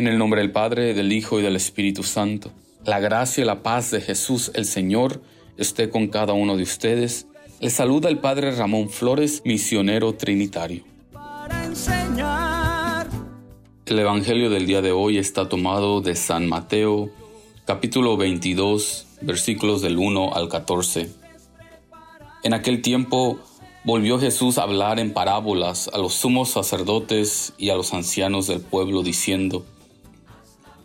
En el nombre del Padre, del Hijo y del Espíritu Santo. La gracia y la paz de Jesús el Señor esté con cada uno de ustedes. Les saluda el Padre Ramón Flores, misionero trinitario. El Evangelio del día de hoy está tomado de San Mateo, capítulo 22, versículos del 1 al 14. En aquel tiempo volvió Jesús a hablar en parábolas a los sumos sacerdotes y a los ancianos del pueblo, diciendo,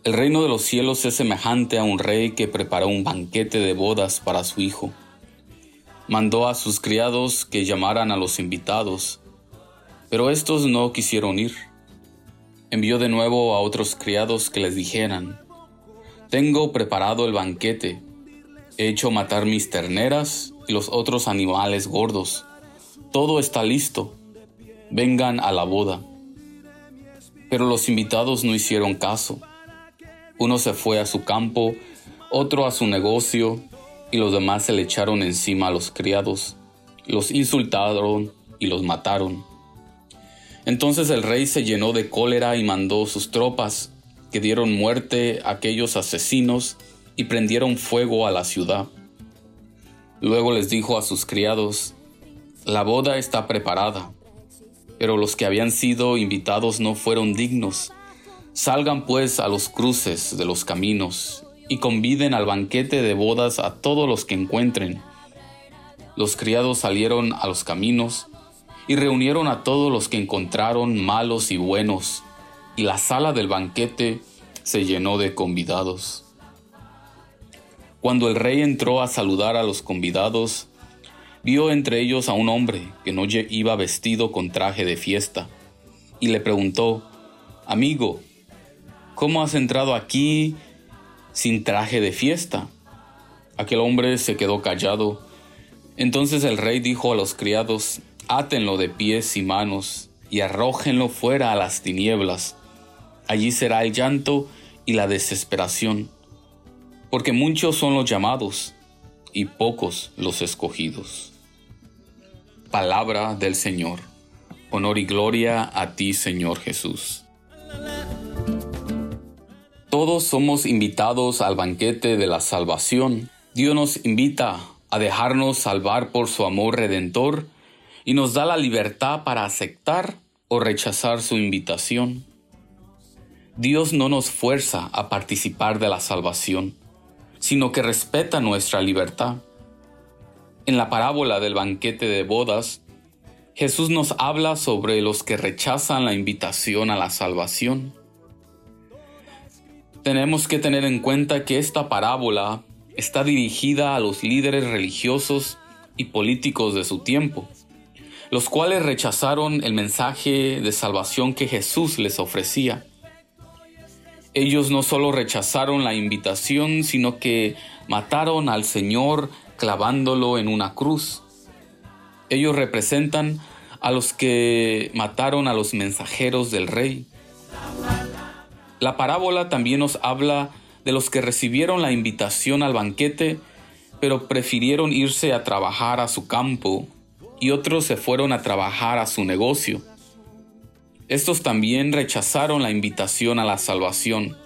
el reino de los cielos es semejante a un rey que preparó un banquete de bodas para su hijo. Mandó a sus criados que llamaran a los invitados, pero estos no quisieron ir. Envió de nuevo a otros criados que les dijeran, Tengo preparado el banquete, he hecho matar mis terneras y los otros animales gordos. Todo está listo, vengan a la boda. Pero los invitados no hicieron caso uno se fue a su campo, otro a su negocio, y los demás se le echaron encima a los criados, los insultaron y los mataron. Entonces el rey se llenó de cólera y mandó sus tropas, que dieron muerte a aquellos asesinos y prendieron fuego a la ciudad. Luego les dijo a sus criados, La boda está preparada, pero los que habían sido invitados no fueron dignos. Salgan pues a los cruces de los caminos y conviden al banquete de bodas a todos los que encuentren. Los criados salieron a los caminos y reunieron a todos los que encontraron malos y buenos, y la sala del banquete se llenó de convidados. Cuando el rey entró a saludar a los convidados, vio entre ellos a un hombre que no iba vestido con traje de fiesta, y le preguntó, Amigo, ¿Cómo has entrado aquí sin traje de fiesta? Aquel hombre se quedó callado. Entonces el rey dijo a los criados, átenlo de pies y manos y arrójenlo fuera a las tinieblas. Allí será el llanto y la desesperación, porque muchos son los llamados y pocos los escogidos. Palabra del Señor. Honor y gloria a ti, Señor Jesús. Todos somos invitados al banquete de la salvación. Dios nos invita a dejarnos salvar por su amor redentor y nos da la libertad para aceptar o rechazar su invitación. Dios no nos fuerza a participar de la salvación, sino que respeta nuestra libertad. En la parábola del banquete de bodas, Jesús nos habla sobre los que rechazan la invitación a la salvación tenemos que tener en cuenta que esta parábola está dirigida a los líderes religiosos y políticos de su tiempo, los cuales rechazaron el mensaje de salvación que Jesús les ofrecía. Ellos no solo rechazaron la invitación, sino que mataron al Señor clavándolo en una cruz. Ellos representan a los que mataron a los mensajeros del rey. La parábola también nos habla de los que recibieron la invitación al banquete, pero prefirieron irse a trabajar a su campo y otros se fueron a trabajar a su negocio. Estos también rechazaron la invitación a la salvación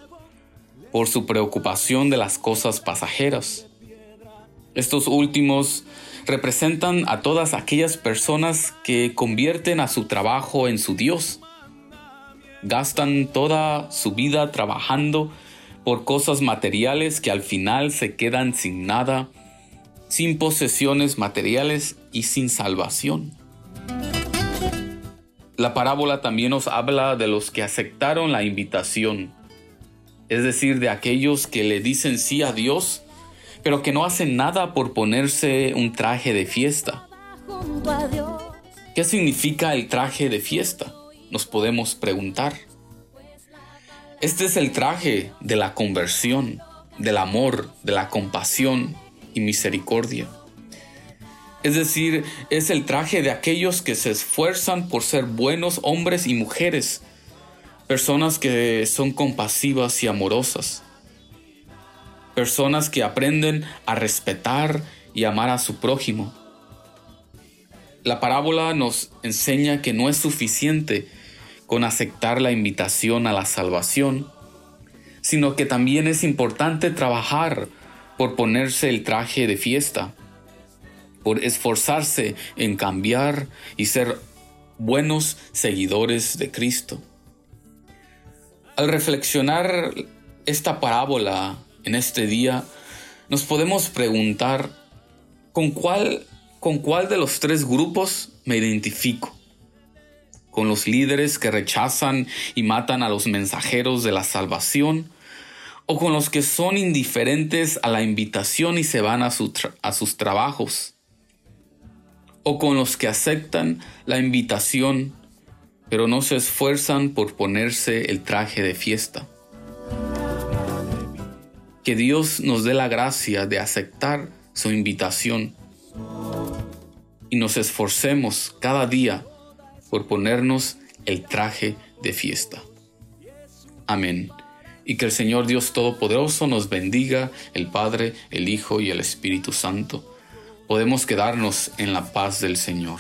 por su preocupación de las cosas pasajeras. Estos últimos representan a todas aquellas personas que convierten a su trabajo en su Dios gastan toda su vida trabajando por cosas materiales que al final se quedan sin nada, sin posesiones materiales y sin salvación. La parábola también nos habla de los que aceptaron la invitación, es decir, de aquellos que le dicen sí a Dios, pero que no hacen nada por ponerse un traje de fiesta. ¿Qué significa el traje de fiesta? Nos podemos preguntar. Este es el traje de la conversión, del amor, de la compasión y misericordia. Es decir, es el traje de aquellos que se esfuerzan por ser buenos hombres y mujeres, personas que son compasivas y amorosas, personas que aprenden a respetar y amar a su prójimo. La parábola nos enseña que no es suficiente con aceptar la invitación a la salvación, sino que también es importante trabajar por ponerse el traje de fiesta, por esforzarse en cambiar y ser buenos seguidores de Cristo. Al reflexionar esta parábola en este día, nos podemos preguntar, ¿con cuál, ¿con cuál de los tres grupos me identifico? ¿Con los líderes que rechazan y matan a los mensajeros de la salvación? ¿O con los que son indiferentes a la invitación y se van a, a sus trabajos? ¿O con los que aceptan la invitación pero no se esfuerzan por ponerse el traje de fiesta? Que Dios nos dé la gracia de aceptar su invitación y nos esforcemos cada día por ponernos el traje de fiesta. Amén. Y que el Señor Dios Todopoderoso nos bendiga, el Padre, el Hijo y el Espíritu Santo. Podemos quedarnos en la paz del Señor.